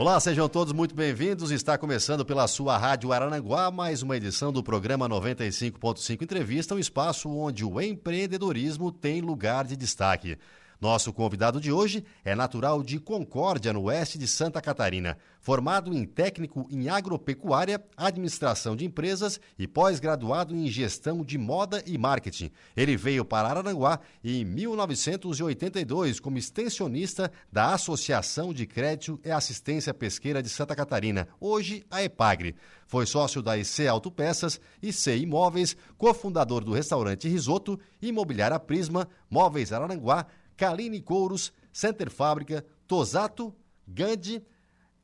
Olá, sejam todos muito bem-vindos. Está começando pela sua Rádio Arananguá mais uma edição do programa 95.5 Entrevista, um espaço onde o empreendedorismo tem lugar de destaque. Nosso convidado de hoje é natural de Concórdia, no oeste de Santa Catarina. Formado em técnico em agropecuária, administração de empresas e pós-graduado em gestão de moda e marketing. Ele veio para Araranguá em 1982 como extensionista da Associação de Crédito e Assistência Pesqueira de Santa Catarina, hoje a EPAGRE. Foi sócio da IC Autopeças, IC Imóveis, cofundador do restaurante Risoto, Imobiliária Prisma, Móveis Araranguá, Kaline Couros, Center Fábrica, Tosato, Gandhi,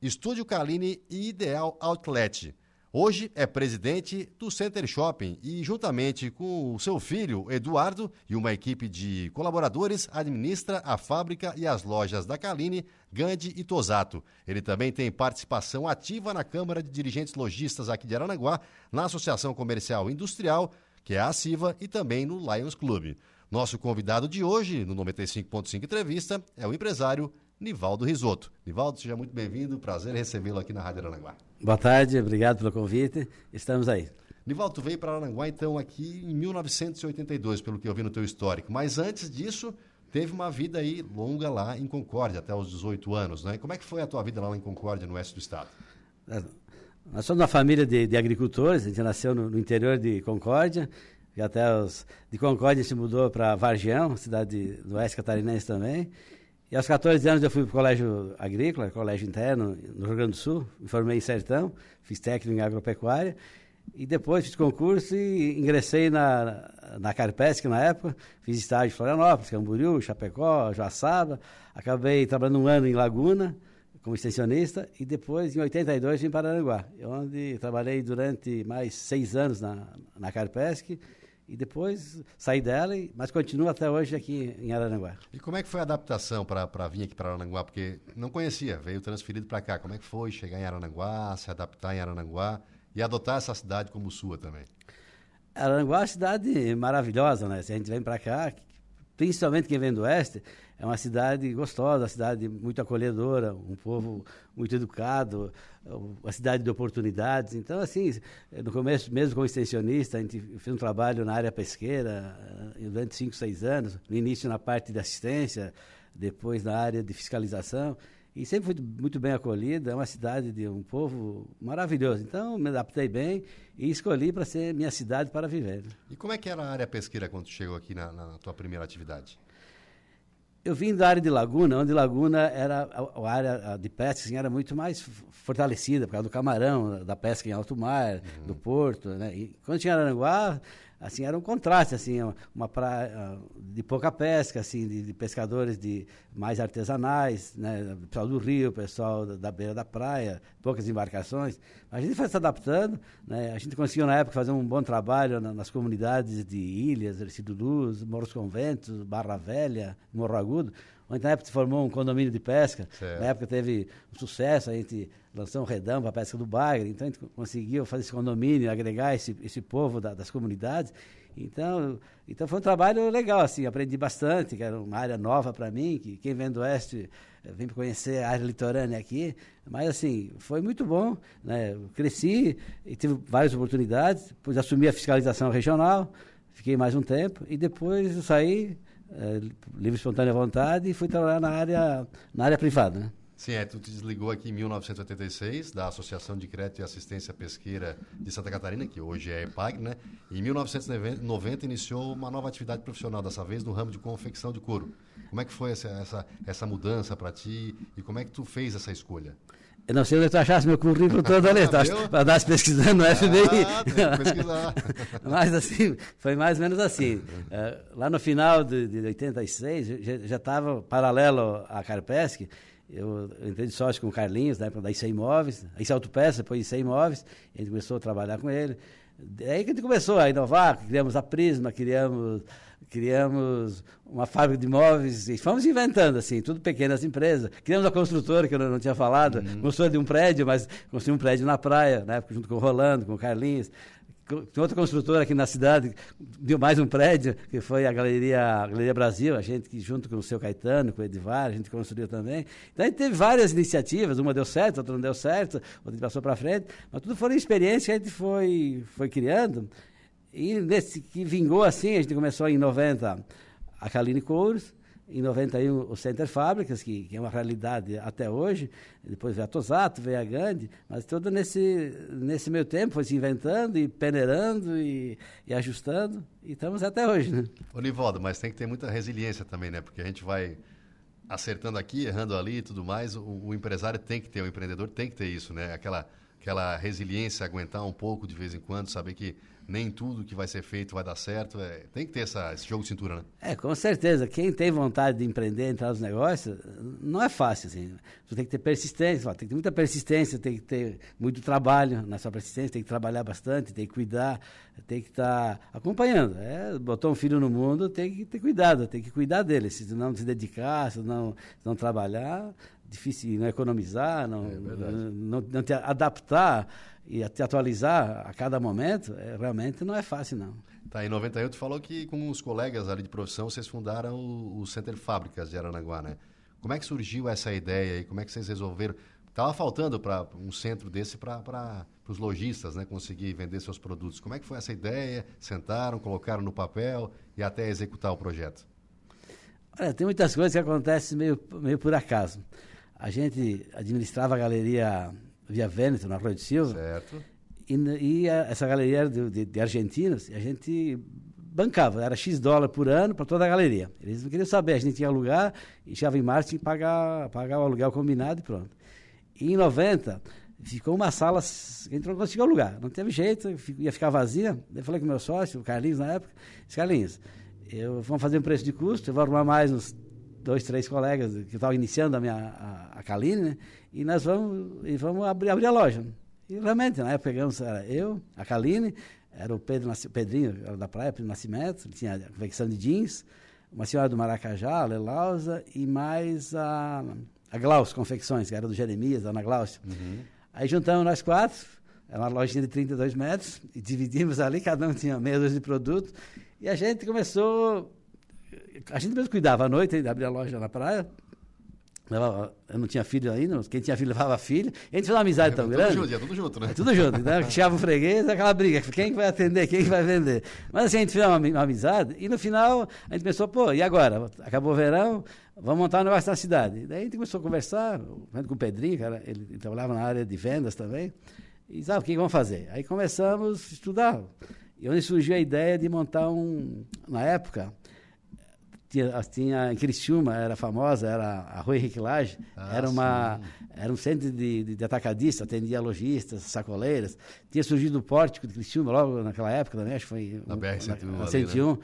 Estúdio Kaline e Ideal Outlet. Hoje é presidente do Center Shopping e, juntamente com o seu filho, Eduardo, e uma equipe de colaboradores, administra a fábrica e as lojas da Kaline, Gandhi e Tosato. Ele também tem participação ativa na Câmara de Dirigentes Logistas aqui de Aranaguá, na Associação Comercial Industrial, que é a CIVA, e também no Lions Club. Nosso convidado de hoje, no 95.5 Entrevista, é o empresário Nivaldo Risoto. Nivaldo, seja muito bem-vindo, prazer recebê-lo aqui na Rádio Aranaguá. Boa tarde, obrigado pelo convite, estamos aí. Nivaldo, tu veio para Aranaguá então aqui em 1982, pelo que eu vi no teu histórico, mas antes disso teve uma vida aí longa lá em Concórdia, até os 18 anos, né? Como é que foi a tua vida lá em Concórdia, no oeste do estado? Nós somos uma família de, de agricultores, a gente nasceu no, no interior de Concórdia, e até os de Concórdia se mudou para Vargião, cidade do oeste catarinense também. E aos 14 anos eu fui para o colégio agrícola, colégio interno, no Rio Grande do Sul, me formei em Sertão, fiz técnico em agropecuária. E depois fiz concurso e ingressei na, na Carpesc na época, fiz estágio em Florianópolis, Camboriú, Chapecó, Joaçaba. Acabei trabalhando um ano em Laguna, como extensionista, e depois, em 82, vim para Aranguá, onde trabalhei durante mais seis anos na, na Carpesc e depois saí dela, mas continuo até hoje aqui em Araranguá. E como é que foi a adaptação para vir aqui para Araranguá? Porque não conhecia, veio transferido para cá. Como é que foi chegar em Araranguá, se adaptar em Araranguá e adotar essa cidade como sua também? Araranguá é uma cidade maravilhosa, né? Se a gente vem para cá, principalmente quem vem do oeste, é uma cidade gostosa, uma cidade muito acolhedora, um povo muito educado, uma cidade de oportunidades. Então, assim, no começo, mesmo como extensionista, a gente fez um trabalho na área pesqueira eh, durante cinco, seis anos, no início na parte de assistência, depois na área de fiscalização. E sempre fui muito bem acolhida, é uma cidade de um povo maravilhoso. Então, me adaptei bem e escolhi para ser minha cidade para viver. E como é que era a área pesqueira quando chegou aqui na, na tua primeira atividade? Eu vim da área de Laguna, onde Laguna era a, a área de pesca assim, era muito mais fortalecida por causa do camarão, da pesca em alto mar, uhum. do porto, né? E quando tinha Aranguá, assim era um contraste assim uma praia de pouca pesca assim de, de pescadores de mais artesanais né pessoal do rio pessoal da, da, beira da praia poucas embarcações. A gente foi se adaptando né a gente conseguiu na época fazer um bom trabalho na, nas comunidades de ilhas Ercido Luz Morros Conventos Barra Velha Morro Agudo onde na época se formou um condomínio de pesca. Certo. Na época teve um sucesso, a gente lançou um redão para a pesca do bagre, então a gente conseguiu fazer esse condomínio, agregar esse, esse povo da, das comunidades. Então, então foi um trabalho legal, assim, aprendi bastante, que era uma área nova para mim, que quem vem do Oeste eh, vem conhecer a área litorânea aqui, mas assim, foi muito bom, né? Eu cresci e tive várias oportunidades, depois assumi a fiscalização regional, fiquei mais um tempo, e depois saí é, livre espontânea vontade e fui trabalhar na área, na área privada. Né? Sim, é, tu te desligou aqui em 1986 da Associação de Crédito e Assistência Pesqueira de Santa Catarina, que hoje é EPAG, né? E em 1990 iniciou uma nova atividade profissional, dessa vez no ramo de confecção de couro. Como é que foi essa, essa, essa mudança para ti e como é que tu fez essa escolha? Eu não sei onde tu achasse meu currículo todo ali, para dar pesquisando no FBI. Ah, tem que pesquisar. Mas assim, foi mais ou menos assim. Uh, lá no final de, de 86, já estava paralelo à Carpesc, Eu, eu entrei de sócio com o Carlinhos, época da IC Imóveis, a IC Autopeça, depois IC Imóveis, a gente começou a trabalhar com ele. Aí que a gente começou a inovar, criamos a Prisma, criamos, criamos uma fábrica de imóveis e fomos inventando, assim, tudo pequenas empresas. Criamos a construtora, que eu não, tinha falado, uhum. construtora de um prédio, mas construímos um prédio na praia, na época, junto com o Rolando, com o Carlinhos. Tem outra construtora aqui na cidade, deu mais um prédio, que foi a Galeria, a Galeria Brasil, a gente que junto com o seu Caetano, com o Edivar, a gente construiu também. Então a gente teve várias iniciativas, uma deu certo, outra não deu certo, outra passou para frente, mas tudo foram experiências que a gente foi, foi criando. E nesse que vingou assim, a gente começou em 90 a Kaline Couros, em 91 o Center Fábricas, que, que, é uma realidade até hoje, depois veio a Tosato, veio a Gandhi, mas todo nesse, nesse meio tempo foi se inventando e peneirando e, e ajustando, e estamos até hoje, né? Onivaldo, mas tem que ter muita resiliência também, né? Porque a gente vai acertando aqui, errando ali e tudo mais, o, o empresário tem que ter, o empreendedor tem que ter isso, né? Aquela, aquela resiliência, aguentar um pouco de vez em quando, saber que nem tudo que vai ser feito vai dar certo. É, tem que ter essa, esse jogo de cintura, né? É, com certeza. Quem tem vontade de empreender, entrar nos negócios, não é fácil, assim. Você tem que ter persistência, tem que ter muita persistência, tem que ter muito trabalho na sua persistência, tem que trabalhar bastante, tem que cuidar, tem que estar tá acompanhando. É, botou um filho no mundo, tem que ter cuidado, tem que cuidar dele. Se não se dedicar, se não, se não trabalhar, difícil não economizar, não, é não, não, te adaptar e te atualizar a cada momento, é, realmente não é fácil, não. Tá, em 98 tu falou que com os colegas ali de profissão vocês fundaram o, o Center Fábricas de Aranaguá, né? Como é que surgiu essa ideia e como é que vocês resolveram? Tava faltando para um centro desse para os lojistas, né, conseguir vender seus produtos. Como é que foi essa ideia? Sentaram, colocaram no papel e até executar o projeto? Olha, tem muitas coisas que acontecem meio, meio por acaso. A gente administrava a galeria Via Vêneto, na Rua de Silva. Certo. E, e a, essa galeria era de, de, de argentinos, e a gente bancava, era X dólar por ano para toda a galeria. Eles não queriam saber, a gente tinha que alugar, e chegava em março, tinha que pagar, pagar o aluguel combinado e pronto. E em 90, ficou uma sala a gente não conseguiu alugar, não teve jeito, ia ficar vazia. Eu falei com o meu sócio, o Carlinhos na época, disse, Carlinhos, eu, vamos fazer um preço de custo, eu vou arrumar mais uns dois, três colegas que estavam iniciando a minha a, a Kaline, né? E nós vamos, e vamos abrir, abrir a loja. E realmente, na época pegamos, era eu, a Kaline, era o Pedro, o Pedrinho era da praia, Pedro Nascimento, ele tinha a confecção de jeans, uma senhora do Maracajá, a Lelausa, e mais a, a Glaus Confecções, que era do Jeremias, da Ana Glaucia. Uhum. Aí juntamos nós quatro, era uma lojinha de 32 metros, e dividimos ali, cada um tinha meia dúzia de produtos, e a gente começou a gente mesmo cuidava à noite, abria a loja na praia. Levava, eu não tinha filho ainda, quem tinha filho levava filho. A gente fez uma amizade é, tão tudo grande. Junto, é tudo junto, né? É tudo junto. Então, chegava o freguês, aquela briga. Quem vai atender, quem vai vender. Mas assim, a gente fez uma, uma, amizade e no final a gente pensou, pô, e agora? Acabou o verão, vamos montar um negócio na cidade. Daí a gente começou a conversar, com o Pedrinho, cara, ele, ele trabalhava na área de vendas também. E sabe o que vamos fazer? Aí começamos a estudar. E onde surgiu a ideia de montar um, na época, tinha, tinha em Criciúma, era famosa, era a Rua Henrique Lage, ah, era, uma, era um centro de, de, de atacadista, atendia lojistas, sacoleiras. Tinha surgido o pórtico de Criciúma logo naquela época também, acho que foi... Na BR-101. Na 101. Né?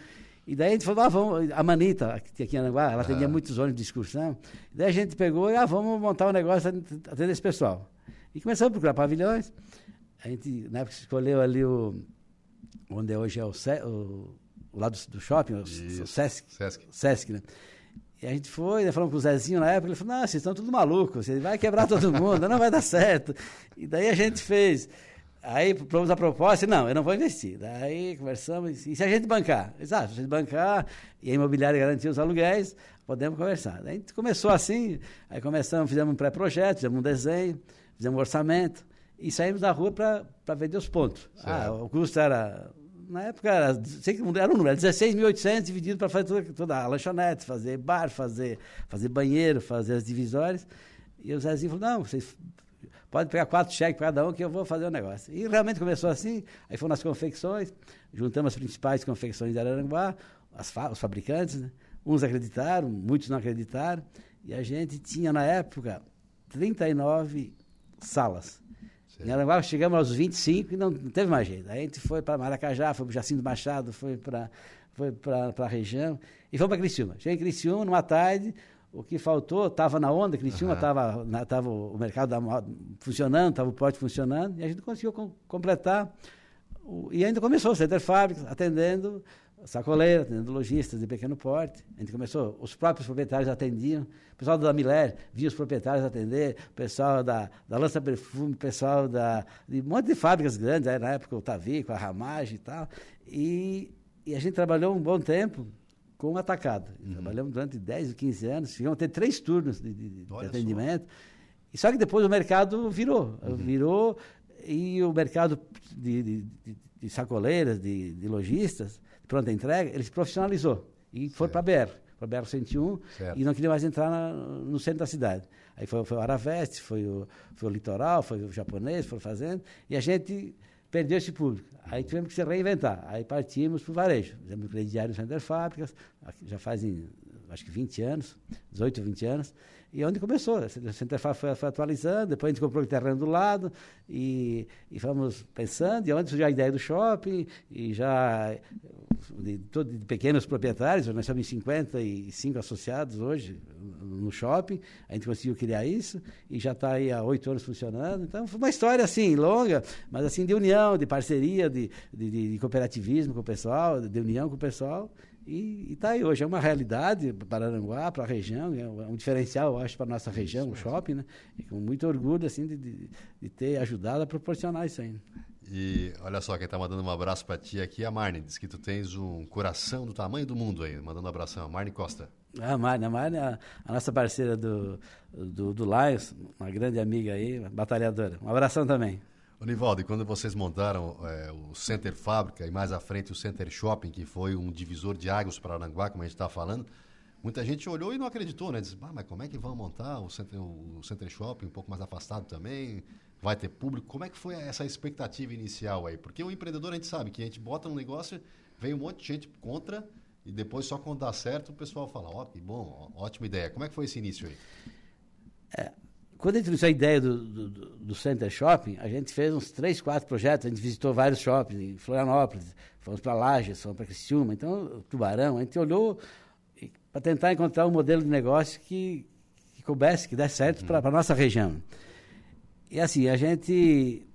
E daí a gente falou, ah, vamos, a Manita, que tinha aqui em Ananguá, ela atendia ah. muitos ônibus de excursão. E daí a gente pegou e, ah, vamos montar um negócio atender esse pessoal. E começamos a procurar pavilhões. A gente, na época, escolheu ali o, onde hoje é o, o lado do, do shopping, o, o Sesc, Sesc. Sesc, né? E a gente foi, né, falando com o Zezinho na época, ele falou, não, vocês estão tudo malucos, você vai quebrar todo mundo, não vai dar certo. E daí a gente fez. Aí propomos a proposta, não, eu não vou investir. Daí conversamos, e se a gente bancar? Exato, se a gente bancar e a imobiliária garantir os aluguéis, podemos conversar. Daí a gente começou assim, aí começamos, fizemos um pré-projeto, fizemos um desenho, fizemos um orçamento, e saímos da rua para vender os pontos. Ah, o custo era na época era, sei que era um número, 16.800 dividido para fazer toda, toda, a lanchonete, fazer bar, fazer, fazer banheiro, fazer as divisórias. E o Zezinho falou, não, vocês podem pegar quatro cheques para cada um que eu vou fazer o negócio. E realmente começou assim, aí foram as confecções, juntamos as principais confecções de Araranguá, as, os fabricantes, né? uns acreditaram, muitos não acreditaram, e a gente tinha na época 39 salas. Em Aranguá chegamos aos 25 e não, não teve mais jeito. Aí a gente foi para Maracajá, foi para Jacinto Machado, foi para foi a região e fomos para Criciúma. Cheguei em Criciúma, numa tarde, o que faltou, estava na onda, Criciúma estava uhum. tava o mercado da, funcionando, estava o porte funcionando, e a gente conseguiu com, completar. O, e ainda começou o Center Fábricas, atendendo sacoleiro, atendendo lojistas de pequeno porte. A gente começou, os próprios proprietários atendiam, o pessoal da Miller via os proprietários atender, o pessoal da, da Lança Perfume, o pessoal da, de um monte de fábricas grandes, aí na época o Tavico, a Ramagem e tal. E, e a gente trabalhou um bom tempo com o atacado. Uhum. Trabalhamos durante 10 ou 15 anos, chegamos a ter três turnos de, de, de atendimento. Só. E só que depois o mercado virou, uhum. virou e o mercado de, de, de sacoleiras, de, de pronta entrega, ele se profissionalizou e foi para a BR, para a BR 101 certo. e não queria mais entrar na, no centro da cidade. Aí foi, foi o Araveste, foi o, foi o Litoral, foi o japonês, foram fazendo, e a gente perdeu esse público. Aí tivemos que se reinventar. Aí partimos para o varejo. Fizemos o crediário no Center Fábricas, já fazem acho que 20 anos, 18 ou 20 anos. E onde começou? A Centrafá foi, foi, atualizando, depois a gente comprou o terreno do lado e, e fomos pensando, e onde surgiu a ideia do shopping, e já de, de, de pequenos proprietários, nós somos 55 associados hoje no shopping, a gente conseguiu criar isso e já está aí há oito anos funcionando. Então, foi uma história assim, longa, mas assim, de união, de parceria, de, de, de cooperativismo com o pessoal, de união com o pessoal. E está aí hoje, é uma realidade para Aranguá, para a região, é um diferencial, eu acho, para a nossa região, o shopping, né? E com muito orgulho, assim, de, de, de ter ajudado a proporcionar isso aí. E olha só, quem está mandando um abraço para ti aqui é a Marne, diz que tu tens um coração do tamanho do mundo aí, mandando um abração, Marne Costa. A Marne, a Marne é a, a nossa parceira do, do, do Lions, uma grande amiga aí, batalhadora. Um abração também. Nivaldo, quando vocês montaram é, o Center Fábrica e mais à frente o Center Shopping, que foi um divisor de águas para Aranguá, como a gente está falando, muita gente olhou e não acreditou, né? Disse, mas como é que vão montar o Center, o Center Shopping um pouco mais afastado também? Vai ter público? Como é que foi essa expectativa inicial aí? Porque o empreendedor, a gente sabe que a gente bota um negócio, vem um monte de gente contra e depois só quando dá certo o pessoal fala, ó, oh, que bom, ótima ideia. Como é que foi esse início aí? É, quando a gente a ideia do, do, do, Center Shopping, a gente fez uns três, quatro projetos, a gente visitou vários shoppings em Florianópolis, fomos para Lages, fomos para Criciúma, então, Tubarão, a gente olhou para tentar encontrar um modelo de negócio que, que coubesse, que desse certo uhum. para a nossa região. E assim, a gente,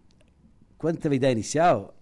quando teve a ideia inicial,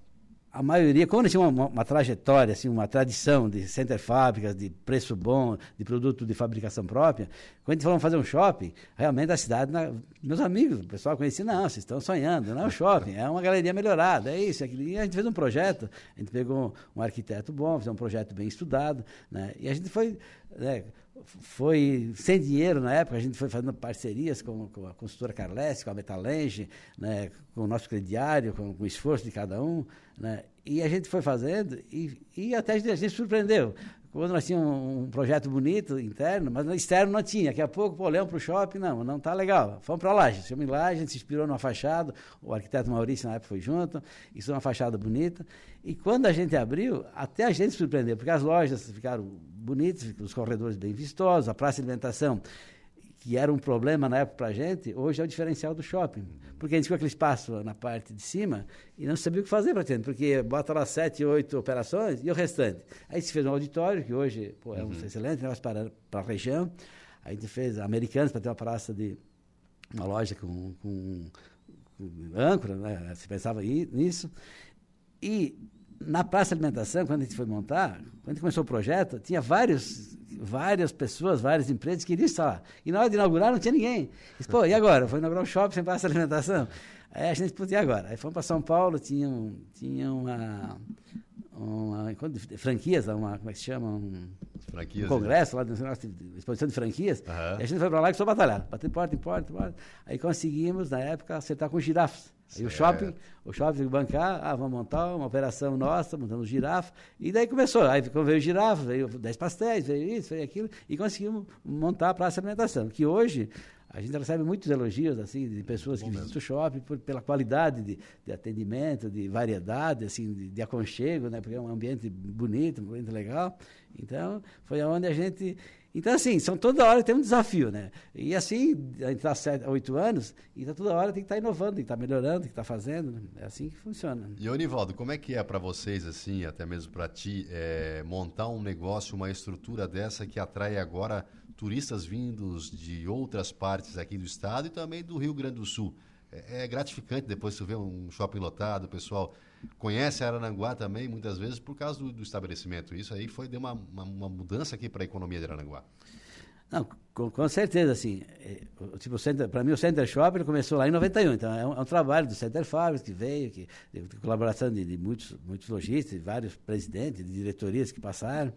a maioria, como tinha uma, uma, trajetória, assim, uma tradição de center fábricas, de preço bom, de produto de fabricação própria, quando gente falou fazer um shopping, realmente a cidade, na, meus amigos, o pessoal conhecia, não, vocês estão sonhando, não é um shopping, é uma galeria melhorada, é isso, é aquilo. E a gente fez um projeto, a gente pegou um, um arquiteto bom, fez um projeto bem estudado, né? e a gente foi né, foi sem dinheiro na época, a gente foi fazendo parcerias com, com a consultora Carles, com a Metalange, né, com o nosso crediário, com, com, o esforço de cada um, né, e a gente foi fazendo e, e até a gente, a gente surpreendeu. Quando nós tínhamos um, projeto bonito interno, mas no externo não tinha. Daqui a pouco, pô, olhamos para o shopping, não, não está legal. Fomos para Laje. Chegamos em Laje, a gente se inspirou numa fachada, o arquiteto Maurício na época foi junto, isso é uma fachada bonita. E quando a gente abriu, até a gente surpreendeu, porque as lojas ficaram bonitos, os corredores bem vistosos, a praça de alimentação, que era um problema na época para a gente, hoje é o diferencial do shopping. Porque a gente ficou aquele espaço na parte de cima e não sabia o que fazer para gente, porque bota lá sete, oito operações e o restante. Aí se fez um auditório, que hoje pô, é um uhum. excelente negócio para, para a região. A gente fez americanos para ter uma praça de uma loja com, com, com âncora, né? se pensava nisso. E na praça de alimentação, quando a gente foi montar, quando a gente começou o projeto, tinha vários, várias pessoas, várias empresas que queriam estar lá. E na hora de inaugurar não tinha ninguém. Disse, pô, e agora? Foi inaugurar um shopping sem praça de alimentação? Aí a gente, putz, e agora? Aí fomos para São Paulo, tinha, um, tinha uma, uma franquias, uma, como é que se chama? Um, franquias, um congresso lá, de exposição de franquias. Uhum. E a gente foi para lá e começou a batalhar. Bater porta em porta, porta. Aí conseguimos, na época, acertar com girafas. Aí o shopping, o shopping tem que bancar, ah, vamos montar uma operação nossa, montando girafa. E daí começou. Aí veio girafa, veio 10 pastéis, veio isso, veio aquilo, e conseguimos montar a praça de alimentação. Que hoje a gente recebe muitos elogios assim de pessoas que visitam o shopping por, pela qualidade de, de, atendimento, de variedade, assim, de, de, aconchego, né? Porque é um ambiente bonito, um ambiente legal. Então, foi aonde a gente então, assim, são toda hora tem um desafio, né? E assim, a gente está oito anos, e então toda hora tem que estar tá inovando, tem que estar tá melhorando, tem que estar tá fazendo. Né? É assim que funciona. E, Onivaldo, como é que é para vocês, assim, até mesmo para ti, é, montar um negócio, uma estrutura dessa que atrai agora turistas vindos de outras partes aqui do estado e também do Rio Grande do Sul. É, é gratificante depois você ver um shopping lotado, o pessoal conhece Arananguá também, muitas vezes, por causa do, do estabelecimento. Isso aí foi deu uma, uma, uma mudança aqui para a economia de Arananguá. Não, com, com, certeza, assim, é, tipo, para mim o Center Shopping começou lá em 91, então é um, é um trabalho do Center Fábrica que veio, que, de, de colaboração de, de, muitos, muitos lojistas, vários presidentes de diretorias que passaram,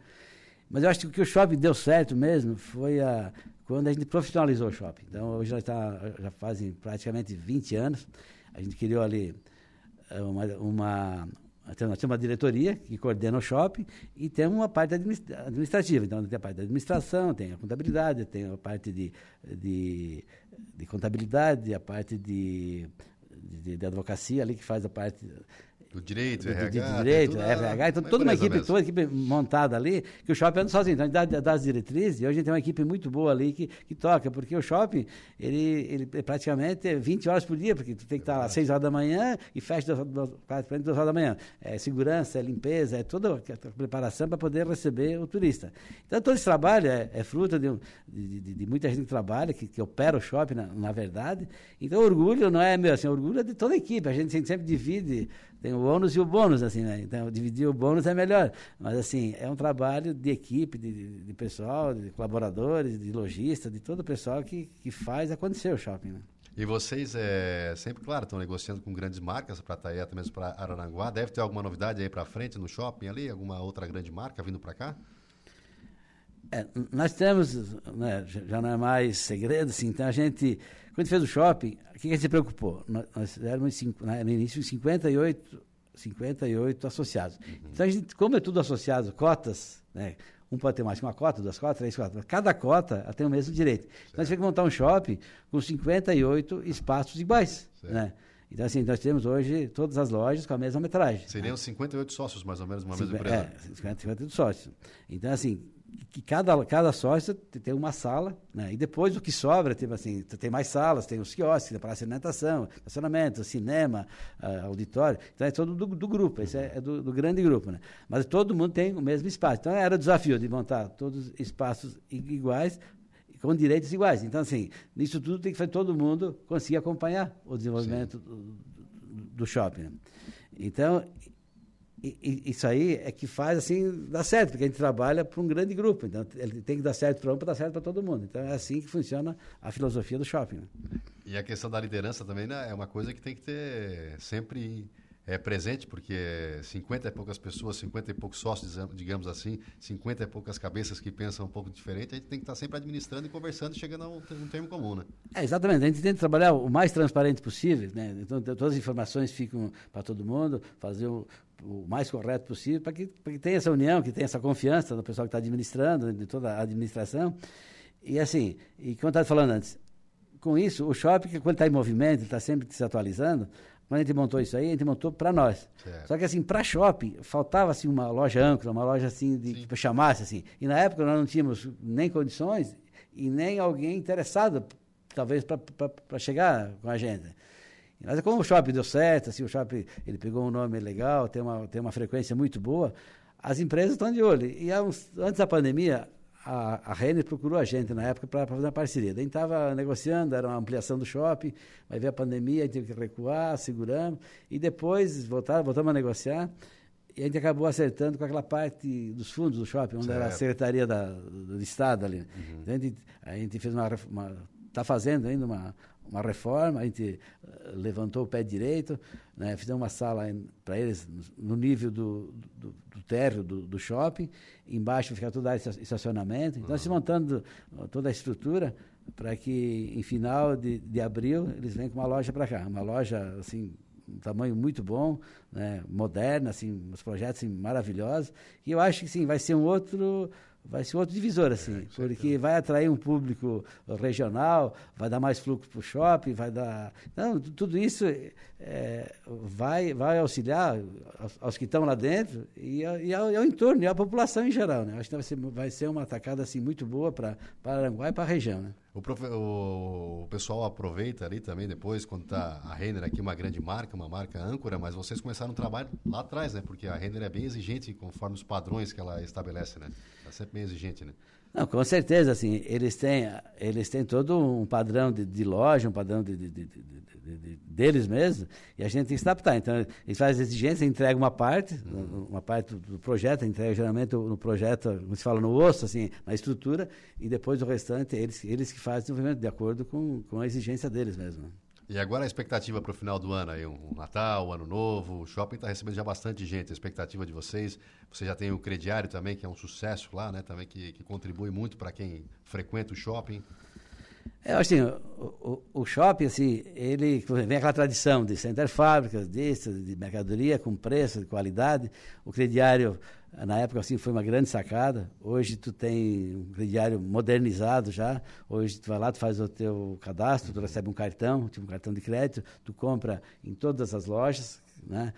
mas eu acho que o que o shopping deu certo mesmo foi a, quando a gente profissionalizou o shopping. Então, hoje já, tá, já fazem praticamente 20 anos, a gente criou ali eh, uma, uma nós temos uma diretoria que coordena o shopping e tem uma parte administrativa. Então, tem a parte da administração, tem a contabilidade, tem a parte de, de, de contabilidade, a parte de, de, de, advocacia ali que faz a parte do direito, do, RH. Do direito, tudo, RH. Então, toda uma equipe, mesmo. toda equipe montada ali, que o shopping anda sozinho. Então, a gente dá, dá as diretrizes e hoje a gente tem uma equipe muito boa ali que, que toca, porque o shopping, ele, ele é praticamente 20 horas por dia, porque tu tem que estar às 6 horas da manhã e fecha praticamente 2 horas da manhã. É segurança, é limpeza, é toda a preparação para poder receber o turista. Então, todo esse trabalho é, é fruto de, de, de, de, muita gente que trabalha, que, que opera o shopping, na, na verdade. Então, o orgulho não é meu, assim, o orgulho é de toda a equipe. A gente sempre divide tem o ônus e o bônus, assim, né? Então, dividir o bônus é melhor. Mas, assim, é um trabalho de equipe, de, de pessoal, de colaboradores, de lojistas, de todo o pessoal que, que faz acontecer o shopping, né? E vocês, é, sempre, claro, estão negociando com grandes marcas para Taia, até mesmo para Araranguá. Deve ter alguma novidade aí para frente no shopping ali? Alguma outra grande marca vindo para cá? É, nós temos, né, já não é mais segredo, assim, então a gente quando a gente fez o shopping, o que a gente se preocupou? Nós, nós éramos né, no início 58, 58 associados. Uhum. Então, a gente, como é tudo associado, cotas, né? Um pode ter mais que uma cota, duas cotas, três cotas. Cada cota tem o mesmo direito. Certo. Então, a gente tem que montar um shopping com 58 espaços iguais. Né? Então, assim, nós temos hoje todas as lojas com a mesma metragem. Seriam né? 58 sócios, mais ou menos, uma mesma empresa? É, 58 sócios. Então, assim, que cada, cada sócio tem uma sala, né? E depois o que sobra, tipo assim, tem mais salas, tem os quiosques, a praça de alimentação, estacionamento, cinema, uh, auditório. Então é todo do, do grupo, esse é, é do, do, grande grupo, né? Mas todo mundo tem o mesmo espaço. Então era o desafio de montar todos espaços iguais com direitos iguais. Então, assim, nisso tudo tem que fazer todo mundo conseguir acompanhar o desenvolvimento do, do, shopping. Né? Então, e, isso aí é que faz assim dar certo, porque a gente trabalha para um grande grupo, então ele tem que dar certo para um para dar certo para todo mundo. Então é assim que funciona a filosofia do shopping. Né? E a questão da liderança também né, é uma coisa que tem que ter sempre é, presente, porque 50 e poucas pessoas, 50 e poucos sócios, digamos assim, 50 e poucas cabeças que pensam um pouco diferente, a gente tem que estar sempre administrando e conversando, chegando a um, um termo comum, né? É, exatamente, a gente tenta trabalhar o mais transparente possível, né? Então, todas as informações ficam para todo mundo, fazer o, o mais correto possível, para que, que tenha essa união, que tenha essa confiança do pessoal que está administrando, de toda a administração. E assim, e como eu estava falando antes, com isso, o shopping, quando está em movimento, está sempre se atualizando, quando a gente montou isso aí, a gente montou para nós. Certo. Só que assim, para shopping, faltava assim uma loja âncora, uma loja assim de, que chamasse assim. E na época nós não tínhamos nem condições e nem alguém interessado, talvez, para chegar com a gente. Mas como o shopping deu certo, assim, o shopping ele pegou um nome legal, tem uma, tem uma frequência muito boa, as empresas estão de olho. E uns, antes da pandemia, a, a Renner procurou a gente na época para fazer uma parceria. Daí gente estava negociando, era uma ampliação do shopping, mas veio a pandemia, a gente teve que recuar, seguramos, e depois voltar, voltamos a negociar, e a gente acabou acertando com aquela parte dos fundos do shopping, onde certo. era a Secretaria da, do Estado ali. Uhum. Então a gente, a gente fez uma. Está fazendo ainda uma, uma reforma, a gente uh, levantou o pé direito, né, fizemos uma sala para eles no nível do, do, do térreo do, do, shopping, embaixo fica todo estacionamento. Então, uhum. se montando toda a estrutura para que em final de, de abril eles venham com uma loja para cá, uma loja assim um tamanho muito bom, né, moderna, assim, uns projetos assim, maravilhosos. E eu acho que sim, vai ser um outro vai ser outro divisor, assim, é, porque vai atrair um público regional, vai dar mais fluxo para o shopping, vai dar. Não, tudo isso é, vai, vai auxiliar aos, aos que estão lá dentro e, e, ao, e, ao, entorno, e à população em geral. Né? Acho que vai ser, vai ser uma atacada assim, muito boa para Aranguá e para a região. Né? O, o, o, pessoal aproveita ali também depois, quando tá a Renner aqui, uma grande marca, uma marca âncora, mas vocês começaram um trabalho lá atrás, né? Porque a Renner é bem exigente conforme os padrões que ela estabelece, né? É sempre bem exigente, né? Não, com certeza, assim, eles têm, eles têm todo um padrão de, de loja, um padrão de, de, de, deles mesmos, e a gente tem que se adaptar. Então, eles fazem exigência, entregam uma parte, uhum. uma parte do projeto, entrega geralmente no projeto, como se fala, no osso, assim, na estrutura, e depois o restante, eles, eles que fazem o desenvolvimento, de acordo com, com a exigência deles mesmo. E agora a expectativa para o final do ano aí, um Natal, um Ano Novo, o shopping está recebendo já bastante gente, a expectativa de vocês, você já tem o crediário também, que é um sucesso lá, né, também que, que contribui muito para quem frequenta o shopping. É, assim, o, o, o, shopping, assim, ele vem aquela tradição de center fábricas, disso, de mercadoria com preço, de qualidade. O crediário na época, assim, foi uma grande sacada. Hoje tu tem um crediário modernizado já. Hoje tu vai lá, tu faz o teu cadastro, tu recebe um cartão, tipo um cartão de crédito, tu compra em todas as lojas, né?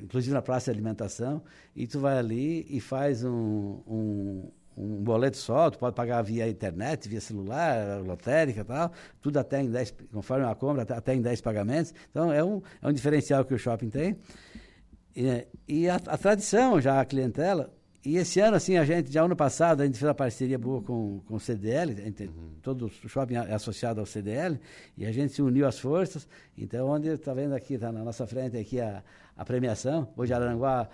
inclusive na praça de alimentação, e tu vai ali e faz um, um, um boleto só, tu pode pagar via internet, via celular, lotérica e tal, tudo até em 10, conforme a compra, até, até em 10 pagamentos. Então, é um, é um diferencial que o shopping tem. E, e a, a, tradição já, a clientela. E esse ano, assim, a gente, já ano passado, a gente fez uma parceria boa com, com o CDL, gente, uhum. todo o shopping é associado ao CDL, e a gente se uniu às forças. Então, onde está vendo aqui, está na nossa frente aqui a, a premiação. Hoje Araranguá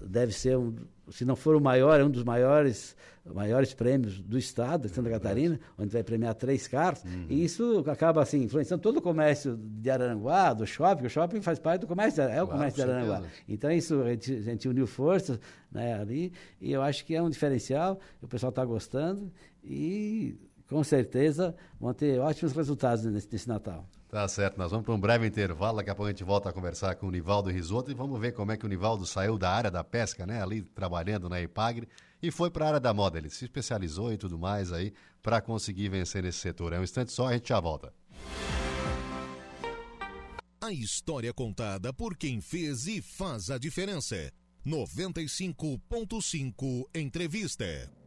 deve ser, um, se não for o maior, é um dos maiores, maiores prêmios do estado de Santa Catarina, onde vai premiar três carros. Uhum. E isso acaba assim, influenciando todo o comércio de Araranguá, do shopping. O shopping faz parte do comércio, é o claro, comércio de Araranguá. Então isso, a gente, a gente uniu forças né, ali, e eu acho que é um diferencial, o pessoal está gostando e com certeza vão ter ótimos resultados nesse, nesse Natal. Tá certo, nós vamos para um breve intervalo, daqui a pouco a gente volta a conversar com o Nivaldo Risoto e vamos ver como é que o Nivaldo saiu da área da pesca, né, ali trabalhando na Ipagre e foi para a área da moda, ele se especializou e tudo mais aí para conseguir vencer nesse setor. É um instante só, a gente já volta. A história contada por quem fez e faz a diferença. 95.5 Entrevista.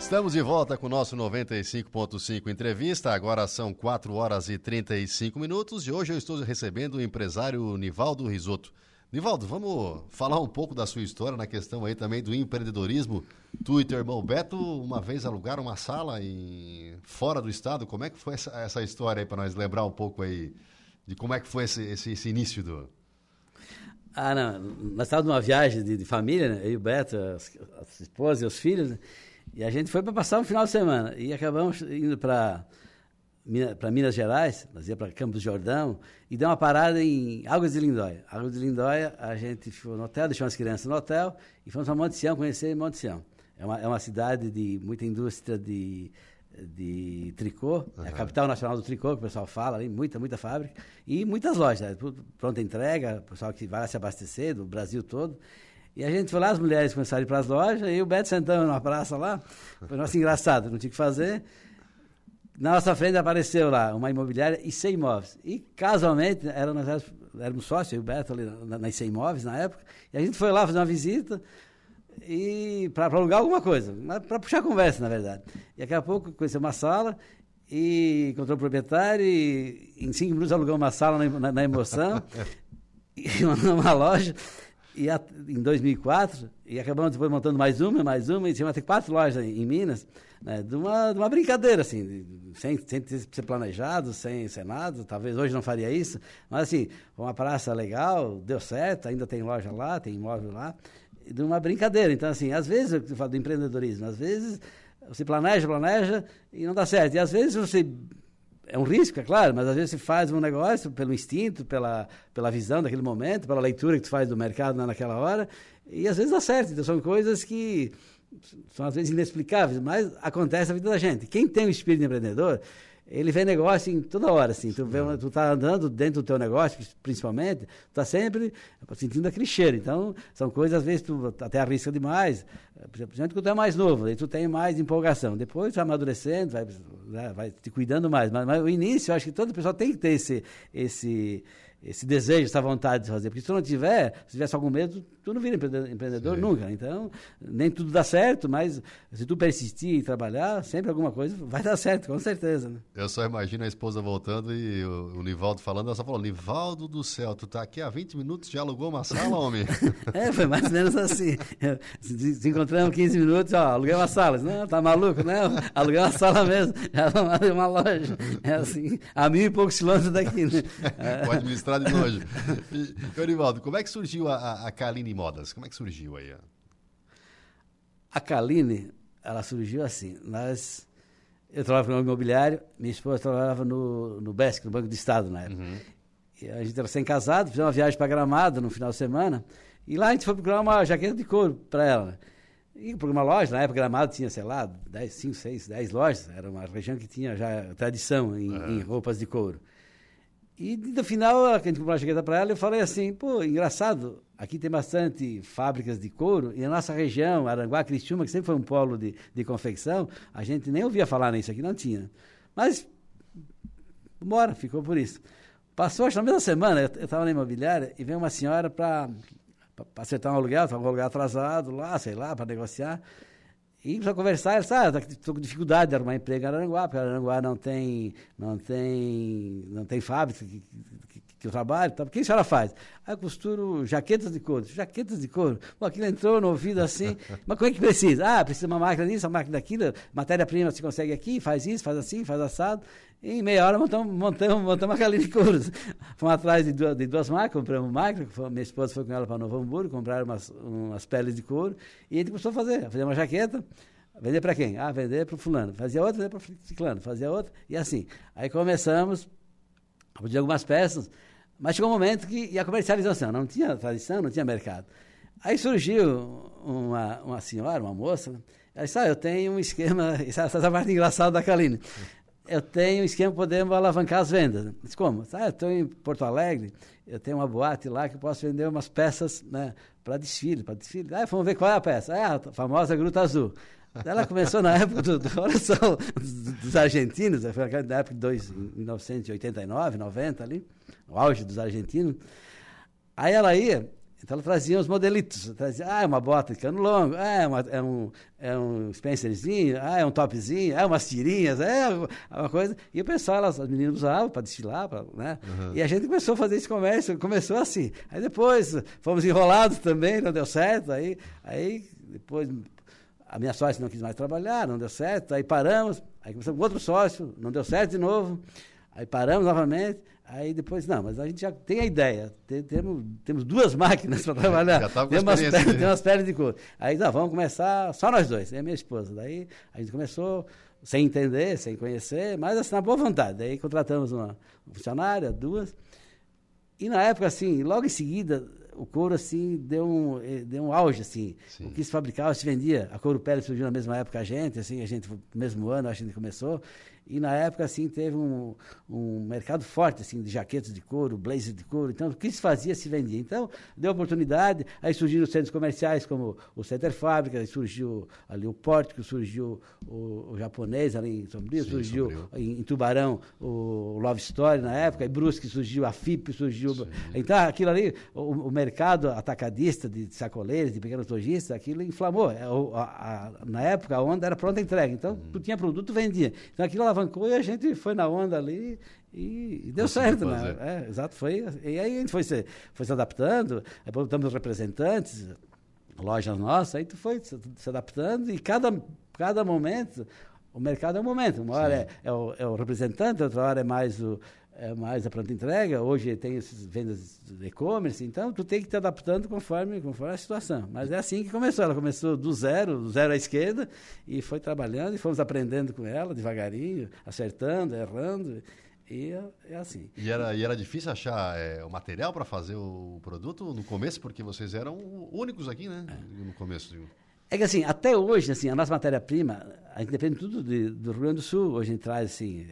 Estamos de volta com o nosso 95.5 entrevista. Agora são 4 horas e 35 minutos e hoje eu estou recebendo o empresário Nivaldo Risoto. Nivaldo, vamos falar um pouco da sua história na questão aí também do empreendedorismo. Tu e teu irmão Beto uma vez alugaram uma sala em... fora do estado. Como é que foi essa, essa história aí para nós lembrar um pouco aí de como é que foi esse, esse, esse início do... Ah, não. Nós estávamos numa viagem de, de família, né? Eu e o Beto, as, as esposas e os filhos, né? E a gente foi para passar um final de semana. E acabamos indo para para Minas Gerais, nós ia para Campos Jordão, e deu uma parada em Águas de Lindóia. Águas de Lindóia, a gente ficou no hotel, deixou as crianças no hotel, e fomos para Monte Sião, conhecer Monte Sião. É uma, é uma cidade de muita indústria de, de tricô, uhum. é a capital nacional do tricô, que o pessoal fala ali, muita, muita fábrica, e muitas lojas, né? pronta entrega, pessoal que vai se abastecer do Brasil todo. E a gente foi lá, as mulheres começaram a ir para as lojas, e o Beto sentando na praça lá. Foi nossa engraçado, não tinha o que fazer. Na nossa frente apareceu lá uma imobiliária e 100 imóveis. E casualmente, era, nós éramos sócios, eu e o Beto ali na, nas 100 imóveis na época. E a gente foi lá fazer uma visita e para alugar alguma coisa, para puxar conversa, na verdade. E daqui a pouco conheceu uma sala e encontrou o proprietário e em cinco minutos alugou uma sala na, na, na emoção e uma loja e a, em 2004, e acabamos depois montando mais uma, mais uma, e até quatro lojas em, em Minas, né, de, uma, de uma brincadeira, assim, sem, sem ser planejado, sem ser nada, talvez hoje não faria isso, mas assim, uma praça legal, deu certo, ainda tem loja lá, tem imóvel lá, de uma brincadeira. Então, assim, às vezes, eu falo do empreendedorismo, às vezes você planeja, planeja e não dá certo, e às vezes você é um risco, é claro, mas às vezes você faz um negócio pelo instinto, pela, pela visão daquele momento, pela leitura que tu faz do mercado naquela hora, e às vezes dá certo. Então são coisas que são às vezes inexplicáveis, mas acontece na vida da gente. Quem tem o espírito empreendedor, ele vê negócio em toda hora, assim. Tu, vê, tu tá andando dentro do teu negócio, principalmente, tu tá sempre sentindo aquele cheiro. Então, são coisas, às vezes, tu até arrisca demais. Principalmente quando tu é mais novo, aí tu tem mais empolgação. Depois tu vai amadurecendo, vai, né, vai te cuidando mais. Mas, mas o início, eu acho que todo pessoal tem que ter esse, esse, esse desejo, essa vontade de fazer. Porque se tu não tiver, se tivesse algum medo, tu não vira empreendedor Sim. nunca. Então, nem tudo dá certo, mas se tu persistir e trabalhar, sempre alguma coisa vai dar certo, com certeza. Né? Eu só imagino a esposa voltando e o, o Nivaldo falando, ela só falou, Nivaldo do céu, tu tá aqui há 20 minutos, já alugou uma sala, homem? é, foi mais ou menos assim. Se, se encontramos 15 minutos, ó, aluguei uma sala. Não, tá maluco? Não, aluguei uma sala mesmo, já uma, uma loja. É assim, a mil e poucos quilômetros daqui, né? Pode administrar de longe. E, como é que surgiu a, a Kaline Modas? Como é que surgiu aí? A Kaline, ela surgiu assim. Nós, eu trabalhava no imobiliário, minha esposa trabalhava no, no BESC, no Banco do Estado na época. Uhum. E a gente era sem-casado, fizemos uma viagem para Gramado no final de semana. E lá a gente foi procurar uma jaqueta de couro para ela. E por uma loja, na época Gramado tinha, sei lá, 10, 5, 6, 10 lojas. Era uma região que tinha já tradição em, uhum. em roupas de couro. E no final, a gente comprou a jaqueta para ela, eu falei assim, pô, engraçado, aqui tem bastante fábricas de couro, e a nossa região, Aranguá, Criciúma, que sempre foi um polo de, de confecção, a gente nem ouvia falar nisso aqui, não tinha. Mas, bora, ficou por isso. Passou, acho, na mesma semana, eu estava na imobiliária, e veio uma senhora para acertar um aluguel, estava um aluguel atrasado lá, sei lá, para negociar, e para conversar, ele sabe, ah, estou com dificuldade de arrumar emprego em Aranguá, porque Aranguá não tem, não tem, não tem fábrica que, que, que eu trabalho. Tá? O que a senhora faz? Ah, eu costuro jaquetas de couro. Jaquetas de couro? Pô, aquilo entrou no ouvido assim. Mas como é que precisa? Ah, precisa uma máquina disso, uma máquina daquilo. Matéria-prima se consegue aqui, faz isso, faz assim, faz assado. Em meia hora montamos, montamos, montamos uma galinha de couro. Fomos atrás de duas, de duas máquinas, compramos máquina. Minha esposa foi com ela para Novo Hamburgo, compraram umas, umas peles de couro. E a gente começou a fazer. Fazer uma jaqueta. Vender para quem? Ah, vender para o fulano. Fazia outra, vender para o ciclano. Fazia outra. E assim. Aí começamos a produzir algumas peças. Mas chegou um momento que. E a comercialização, não tinha tradição, não tinha mercado. Aí surgiu uma, uma senhora, uma moça, ela disse: ah, eu tenho um esquema, essa, essa parte engraçada da Kaline. Eu tenho um esquema podemos alavancar as vendas. Disse, como? Ah, eu estou em Porto Alegre, eu tenho uma boate lá que eu posso vender umas peças né, para desfile, para desfile. Ah, vamos ver qual é a peça. É a famosa Gruta Azul. Ela começou na época do, do dos argentinos, foi na época de dois, 1989, 90 ali, o auge dos argentinos. Aí ela ia, então ela trazia os modelitos, trazia, ah, é uma bota de cano longo, ah, é, uma, é, um, é um spencerzinho, ah, é um topzinho, ah, umas tirinhas, é uma coisa. E o pessoal, elas, as meninas usavam para desfilar, pra, né? Uhum. E a gente começou a fazer esse comércio, começou assim. Aí depois fomos enrolados também, não deu certo, aí, aí depois a minha sócia não quis mais trabalhar, não deu certo, aí paramos, aí começamos com outro sócio, não deu certo de novo, aí paramos novamente, aí depois, não, mas a gente já tem a ideia, tem, temos, temos duas máquinas para trabalhar, já tá tem, umas pernas, tem umas pernas de couro. Aí, não, vamos começar só nós dois, é minha esposa. Daí a gente começou sem entender, sem conhecer, mas assim, na boa vontade. Daí contratamos uma, uma funcionária, duas, e na época, assim, logo em seguida, o couro assim deu um, eh, deu um auge assim. Sim. O que se fabricava, se vendia. A couro pele surgiu na mesma época a gente, assim, a gente no mesmo ano a gente começou. E na época, assim, teve um, um mercado forte, assim, de jaquetas de couro, blazer de couro. Então, o que se fazia, se vendia. Então, deu oportunidade. Aí surgiram os centros comerciais, como o Center Fábrica, aí surgiu ali o Pórtico, surgiu o, o japonês ali em Sombrio, Sim, surgiu em, em, Tubarão o Love Story na época, e Brusque surgiu a FIP, surgiu... Sim. Então, aquilo ali, o, o, mercado atacadista de sacoleiros, de pequenos lojistas, aquilo inflamou. É, a, a, na época, a onda era pronta entrega. Então, hum. tu tinha produto, vendia. Então, aquilo alavancou e a gente foi na onda ali e, e deu certo, né? É, exato, foi. E aí a gente foi se, foi se adaptando, aí botamos representantes, lojas nossas, aí tu foi se, se, adaptando e cada, cada momento, o mercado é um momento. Uma hora é, é, o, é o representante, outra hora é mais o, é mais a pronta entrega, hoje tem essas vendas de e-commerce, então tu tem que te adaptando conforme, conforme a situação. Mas é assim que começou, ela começou do zero, do zero à esquerda, e foi trabalhando, e fomos aprendendo com ela, devagarinho, acertando, errando, e é, é assim. E era, e era difícil achar é, o material para fazer o produto no começo, porque vocês eram únicos aqui, né, é. no começo. É que assim, até hoje, assim, a nossa matéria-prima, a gente depende tudo de, do Rio Grande do Sul, hoje a gente traz, assim,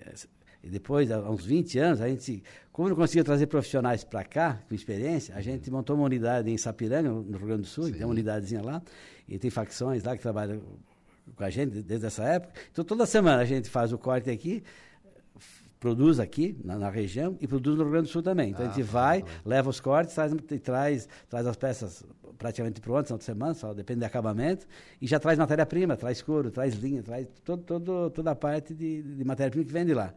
e depois, há uns 20 anos, a gente, como não conseguia trazer profissionais para cá, com experiência, a gente montou uma unidade em Sapiranga, no Rio Grande do Sul, tem uma unidadezinha lá, e tem facções lá que trabalham com a gente desde essa época. Então, toda semana a gente faz o corte aqui, produz aqui na, na, região e produz no Rio Grande do Sul também. Então ah, a gente vai, leva os cortes, traz, traz, traz as peças praticamente prontas na outra semana, só depende do acabamento, e já traz matéria-prima, traz couro, traz linha, traz todo, todo, toda a parte de, de matéria-prima que vem de lá.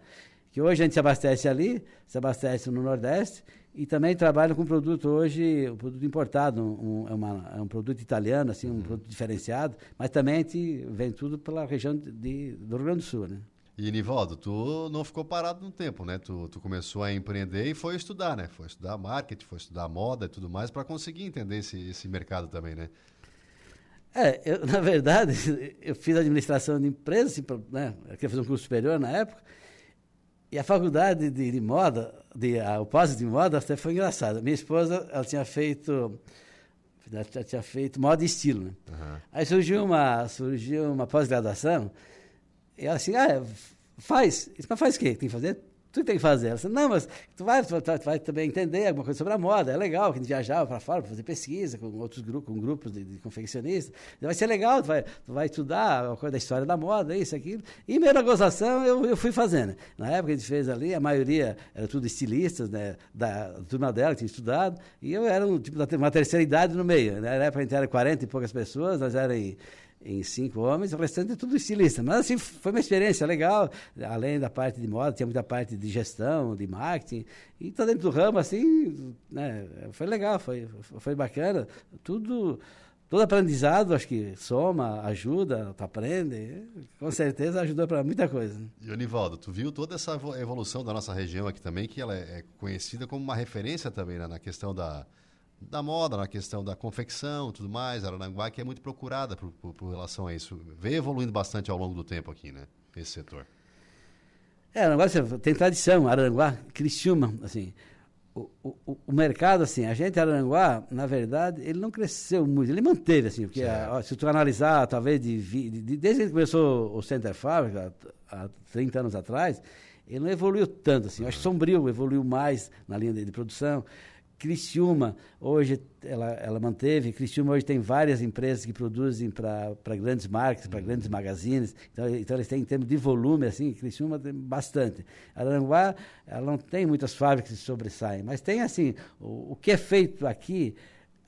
Que hoje a gente se abastece ali, se abastece no Nordeste, e também trabalha com produto hoje, um produto importado, um, é, uma, é um produto italiano, assim, um uhum. produto diferenciado, mas também a gente vem tudo pela região de, de, do Rio Grande do Sul, né? E Nivaldo, tu não ficou parado no tempo, né? Tu, tu começou a empreender e foi estudar, né? Foi estudar marketing, foi estudar moda e tudo mais para conseguir entender esse, esse mercado também, né? É, eu, na verdade, eu fiz administração de empresas, assim, né? Eu queria fazer um curso superior na época, e a faculdade de, de moda, de, a, o pós de moda até foi engraçado. Minha esposa, ela tinha feito ela tinha feito moda e estilo, né? Uhum. Aí surgiu uma surgiu uma pós-graduação e ela assim, ah, faz. Mas faz o quê? Tem que fazer? Tu tem que fazer. Disse, não, mas tu vai, tu, tu vai também entender alguma coisa sobre a moda. É legal que a gente viajava para fora para fazer pesquisa com outros grupos, com grupos de, de confeccionistas. Vai ser legal, tu vai, tu vai estudar a coisa da história da moda, isso, aquilo. E meio na gozação eu, eu fui fazendo. Na época a gente fez ali, a maioria era tudo estilistas, né, da turma dela que tinha estudado, e eu era um, tipo, uma terceira idade no meio. Né? Na época a gente era 40 e poucas pessoas, nós éramos em cinco homens, o restante é tudo estilista. Mas assim, foi uma experiência legal, além da parte de moda, tinha muita parte de gestão, de marketing, e está dentro do ramo, assim, né, foi legal, foi, foi bacana, tudo, todo aprendizado, acho que soma, ajuda, tu aprende, com certeza ajudou para muita coisa. E Onivaldo, tu viu toda essa evolução da nossa região aqui também, que ela é conhecida como uma referência também né, na questão da da moda, na questão da confecção tudo mais, Araranguá, que é muito procurada por, por, por, relação a isso. Vem evoluindo bastante ao longo do tempo aqui, né? Esse setor. É, Aranguá tem tradição, Araranguá, Criciúma, assim. O, o, o, mercado, assim, a gente, Aranguá, na verdade, ele não cresceu muito, ele manteve, assim, porque a, se tu analisar, talvez, de, de, desde que começou o Center Fábrica, há 30 anos atrás, ele não evoluiu tanto, assim, eu acho que Sombrio evoluiu mais na linha de, de produção, Criciúma, hoje ela, ela manteve, Criciúma hoje tem várias empresas que produzem para grandes marcas, para grandes uhum. magazines, então, então eles têm em termos de volume, assim, Criciúma tem bastante. Aranguá, ela não tem muitas fábricas que sobressaem, mas tem, assim, o, o que é feito aqui,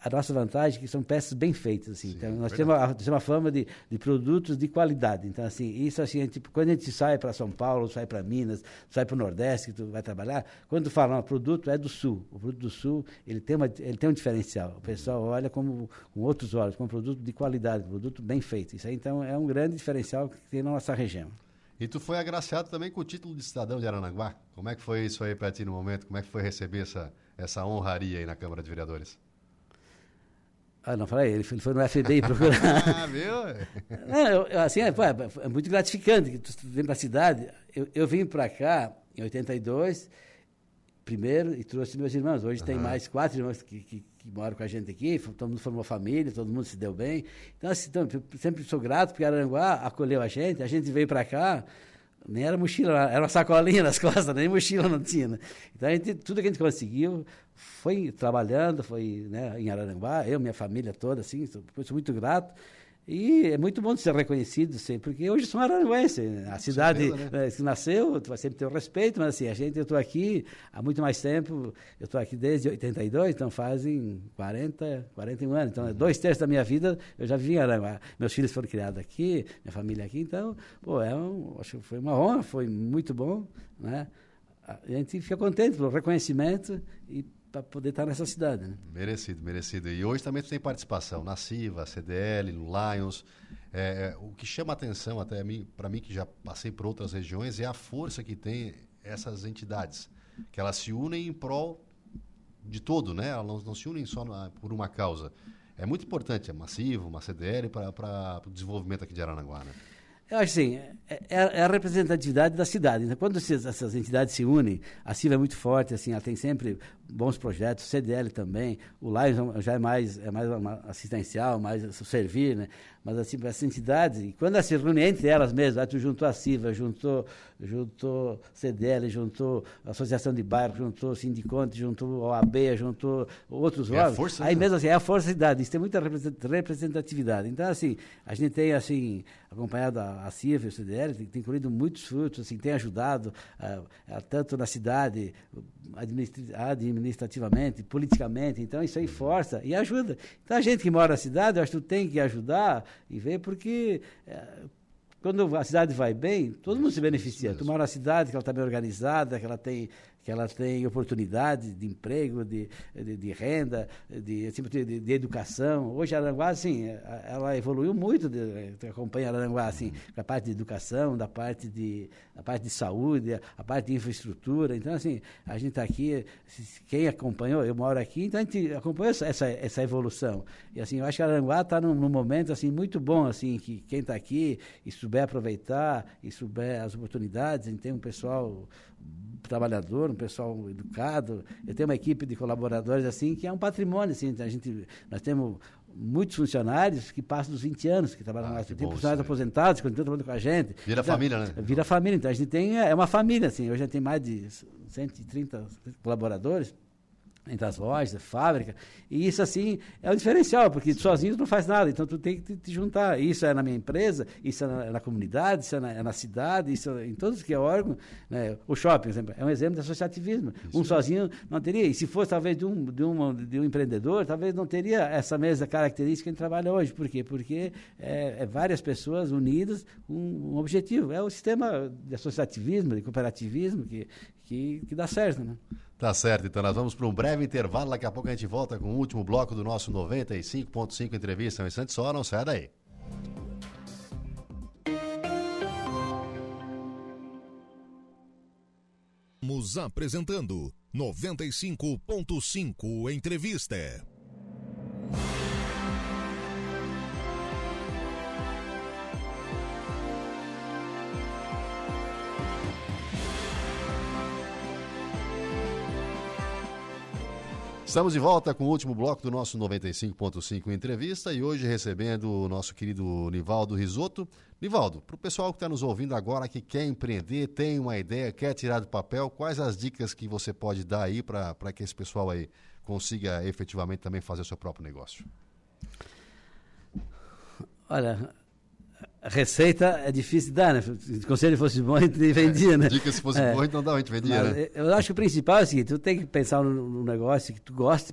a nossa vantagem é que são peças bem feitas assim. Sim, então nós temos, a, temos uma fama de, de produtos de qualidade. Então assim isso assim a gente, quando a gente sai para São Paulo sai para Minas sai para o Nordeste que tu vai trabalhar quando tu fala o produto é do Sul o produto do Sul ele tem uma ele tem um diferencial. O pessoal olha como com outros olhos como um produto de qualidade um produto bem feito. Isso aí então é um grande diferencial que tem na nossa região. E tu foi agraciado também com o título de cidadão de Aranaguá? Como é que foi isso aí para ti no momento? Como é que foi receber essa essa honraria aí na Câmara de Vereadores ah, não, falei, ele foi, no FBI procurar. ah, viu? Não, eu, assim, é, é, muito gratificante que tu vem para a cidade. Eu, eu vim para cá em 82, primeiro, e trouxe meus irmãos. Hoje uhum. tem mais quatro irmãos que, que, que, moram com a gente aqui, todo mundo formou família, todo mundo se deu bem. Então, assim, então, sempre sou grato porque Aranguá acolheu a gente, a gente veio para cá nem era mochila, era uma sacolinha nas costas, nem mochila não tinha. Né? Então, gente, tudo que a gente conseguiu foi trabalhando, foi né, em Araranguá, eu, minha família toda, assim, sou, sou muito grato. E é muito bom ser reconhecido, sempre, porque hoje sou araranguense. A cidade né? que nasceu, tu vai sempre ter o respeito, mas assim, a gente, eu estou aqui há muito mais tempo, eu estou aqui desde 82, então fazem 40, 41 anos. Então, uhum. dois terços da minha vida eu já vivi em Aranguá. Meus filhos foram criados aqui, minha família aqui, então, pô, é um, acho que foi uma honra, foi muito bom, né? A gente fica contente pelo reconhecimento e para poder estar nessa cidade. Né? Merecido, merecido. E hoje também tu tem participação na CIVA, CDL, no Lions. É, é, o que chama atenção até para mim, que já passei por outras regiões, é a força que tem essas entidades. Que elas se unem em prol de todo, né? Elas não, não se unem só na, por uma causa. É muito importante a Massivo, uma CDL para o desenvolvimento aqui de Aranaguá, né? Eu acho assim, é, é, é, a representatividade da cidade. Então, quando essas entidades se unem, a CIVA é muito forte, assim, ela tem sempre bons projetos, CDL também, o Lions já é mais, é mais assistencial, mais servir, né? Mas assim, essas entidades, e quando elas se reúnem entre elas mesmas, aí tu juntou a CIVA, juntou, juntou CDL, juntou a Associação de Bairros, juntou Sindiconte, juntou OAB, juntou outros é órgãos. Aí mesmo assim, é a força da cidade, isso tem muita representatividade. Então, assim, a gente tem assim, acompanhado a a CIF, o CDL, tem, tem colhido muitos frutos, assim, tem ajudado uh, tanto na cidade, administrativamente, politicamente, então isso aí força e ajuda. Então a gente que mora na cidade, eu acho que tu tem que ajudar e ver porque uh, quando a cidade vai bem, todo mundo se beneficia. Tu mora na cidade que ela está bem organizada, que ela tem que ela tem oportunidades de emprego, de, de, de renda, de, assim, de, de, educação. Hoje a Aranguá, assim, ela evoluiu muito, de, acompanha a Aranguá, assim, da parte de educação, da parte de, da parte de saúde, a parte de infraestrutura. Então, assim, a gente está aqui, quem acompanhou, eu moro aqui, então a gente acompanhou essa, essa, evolução. E, assim, eu acho que a Aranguá está num, num, momento, assim, muito bom, assim, que quem está aqui e souber aproveitar, e souber as oportunidades, a gente tem um pessoal trabalhador, um pessoal educado. Eu tenho uma equipe de colaboradores assim que é um patrimônio assim. A gente nós temos muitos funcionários que passam dos 20 anos que trabalham ah, lá. Tem funcionários aposentados que continuam trabalhando com a gente. Vira então, família, né? Vira família. Então a gente tem é uma família assim. Hoje a gente tem mais de 130 colaboradores entre as lojas, fábrica, e isso assim é o diferencial, porque sozinho tu não faz nada, então tu tem que te, juntar. Isso é na minha empresa, isso é na, na comunidade, isso é na, é na, cidade, isso é em todos que é órgão. Né? O shopping, exemplo, é um exemplo de associativismo. Isso. Um sozinho não teria, e se fosse talvez de um, de, um, de um empreendedor, talvez não teria essa mesma característica que a gente trabalha hoje. Por quê? Porque é, é várias pessoas unidas com um, um objetivo. É o sistema de associativismo, de cooperativismo que, que, que dá certo. Né? Tá certo, então nós vamos para um breve intervalo. Daqui a pouco a gente volta com o último bloco do nosso 95.5 entrevista. Um instante só, não sai daí. Estamos apresentando 95.5 Entrevista. Estamos de volta com o último bloco do nosso 95.5 entrevista e hoje recebendo o nosso querido Nivaldo Risotto. Nivaldo, para o pessoal que está nos ouvindo agora, que quer empreender, tem uma ideia, quer tirar do papel, quais as dicas que você pode dar aí para que esse pessoal aí consiga efetivamente também fazer o seu próprio negócio? Olha, receita é difícil de dar, né? Se o conselho fosse bom, a gente vendia, né? Dica se fosse é. bom, então dá, a gente vendia, né? Eu acho que o principal é o seguinte, tu tem que pensar no, negócio que tu goste,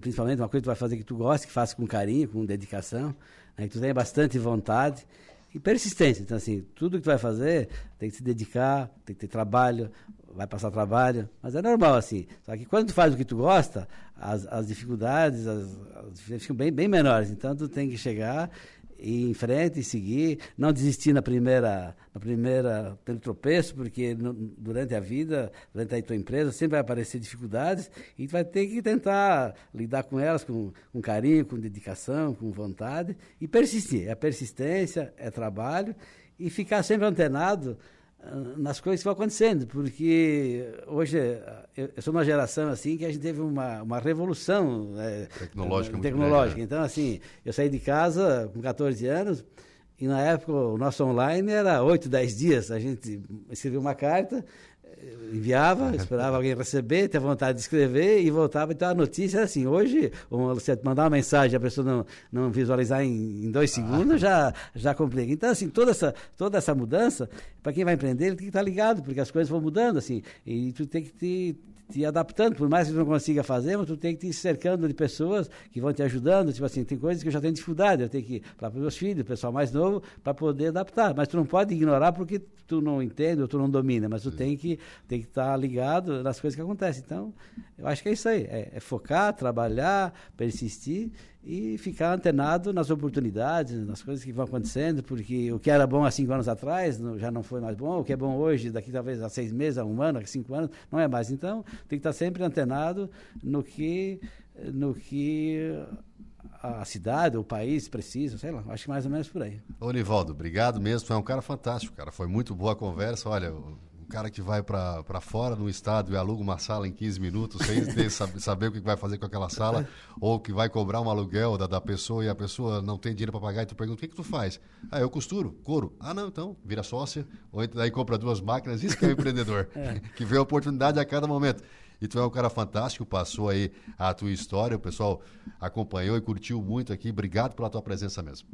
principalmente uma coisa que tu vai fazer que tu goste, que faça com carinho, com dedicação, né? que tu tenha bastante vontade e persistência. Então, assim, tudo que tu vai fazer tem que se dedicar, tem que ter trabalho, vai passar trabalho, mas é normal, assim. Só que quando tu faz o que tu gosta, as, as dificuldades as, as ficam bem, bem menores. Então, tu tem que chegar ir em frente e seguir, não desistir na primeira, na primeira pelo tropeço, porque no, durante a vida, durante a tua empresa, sempre vai aparecer dificuldades e tu vai ter que tentar lidar com elas com, com carinho, com dedicação, com vontade e persistir. É persistência, é trabalho e ficar sempre antenado nas coisas que vão acontecendo, porque hoje eu, eu, sou uma geração assim que a gente teve uma, uma revolução né, tecnológica. tecnológica. Né? Então, assim, eu saí de casa com 14 anos e na época o nosso online era 8, 10 dias. A gente escrevia uma carta, enviava, esperava alguém receber, ter vontade de escrever e voltava. Então a notícia era assim: hoje, você mandar uma mensagem a pessoa não, não visualizar em, em dois segundos já, já complica. Então, assim, toda essa, toda essa mudança, para quem vai empreender, ele tem que estar ligado, porque as coisas vão mudando, assim, e tu tem que te te adaptando, por mais que tu não consiga fazer, mas tu tem que te cercando de pessoas que vão te ajudando. Tipo assim, tem coisas que eu já tenho dificuldade, eu tenho que ir para os meus filhos, pessoal mais novo, para poder adaptar. Mas tu não pode ignorar porque tu não entende ou tu não domina, mas tu Sim. tem que tem que estar tá ligado nas coisas que acontecem. Então, eu acho que é isso aí, é, é focar, trabalhar, persistir e ficar antenado nas oportunidades, nas coisas que vão acontecendo, porque o que era bom há cinco anos atrás não, já não foi mais bom, o que é bom hoje, daqui talvez a seis meses, a um ano, a cinco anos, não é mais. Então, tem que estar sempre antenado no que, no que a cidade, o país precisa, sei lá, acho que mais ou menos por aí. Ô, Nivaldo, obrigado mesmo, é um cara fantástico, cara, foi muito boa a conversa, olha, cara que vai para fora no estado e aluga uma sala em 15 minutos sem ter, saber o que vai fazer com aquela sala, ou que vai cobrar um aluguel da, da pessoa e a pessoa não tem dinheiro para pagar e tu pergunta, o que, que tu faz? Ah, eu costuro, couro. Ah, não, então, vira sócia, ou daí compra duas máquinas, isso que é o empreendedor, é. que vê a oportunidade a cada momento. E tu é um cara fantástico, passou aí a tua história, o pessoal acompanhou e curtiu muito aqui. Obrigado pela tua presença mesmo.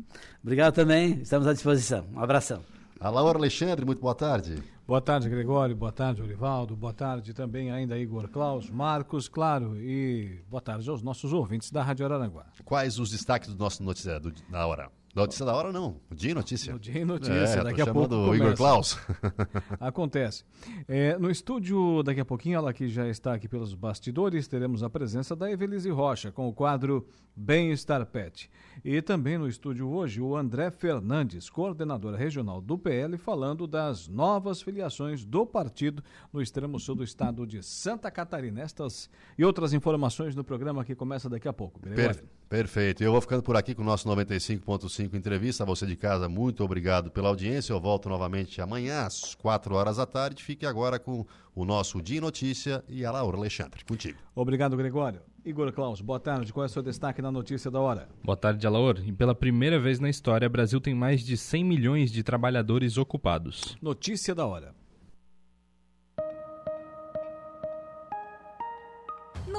Obrigado também, estamos à disposição. Um abração. A Laura Alexandre, muito boa tarde. Boa tarde, Gregório. Boa tarde, Olivaldo. Boa tarde também ainda Igor Klaus, Marcos, claro. E boa tarde aos nossos ouvintes da Rádio Araranguá. Quais os destaques do nosso noticiário da hora? Notícia da hora não, o dia em notícia. O dia em notícia, é, daqui a pouco o Igor Klaus. Acontece. É, no estúdio, daqui a pouquinho, ela que já está aqui pelos bastidores, teremos a presença da Evelise Rocha com o quadro Bem-Estar Pet. E também no estúdio hoje o André Fernandes, coordenador regional do PL, falando das novas filiações do partido no extremo sul do estado de Santa Catarina. Estas e outras informações no programa que começa daqui a pouco. Per perfeito. Eu vou ficando por aqui com o nosso 95.5 Entrevista. A você de casa, muito obrigado pela audiência. Eu volto novamente amanhã às 4 horas da tarde. Fique agora com o nosso Dia Notícia e a Laura Alexandre. Contigo. Obrigado, Gregório. Igor Klaus, boa tarde. Qual é o seu destaque na notícia da hora? Boa tarde, Alaor. E pela primeira vez na história, o Brasil tem mais de 100 milhões de trabalhadores ocupados. Notícia da hora.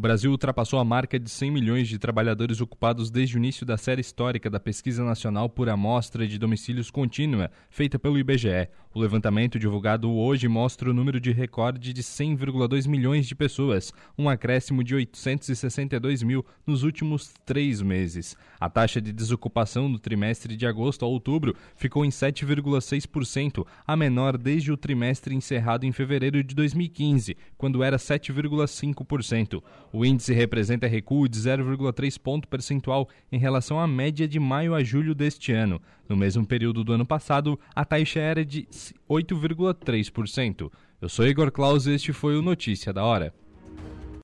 O Brasil ultrapassou a marca de 100 milhões de trabalhadores ocupados desde o início da série histórica da Pesquisa Nacional por Amostra de Domicílios Contínua, feita pelo IBGE. O levantamento divulgado hoje mostra o número de recorde de 100,2 milhões de pessoas, um acréscimo de 862 mil nos últimos três meses. A taxa de desocupação no trimestre de agosto a outubro ficou em 7,6%, a menor desde o trimestre encerrado em fevereiro de 2015, quando era 7,5%. O índice representa recuo de 0,3 ponto percentual em relação à média de maio a julho deste ano. No mesmo período do ano passado, a taxa era de 8,3%. Eu sou Igor Claus e este foi o Notícia da Hora.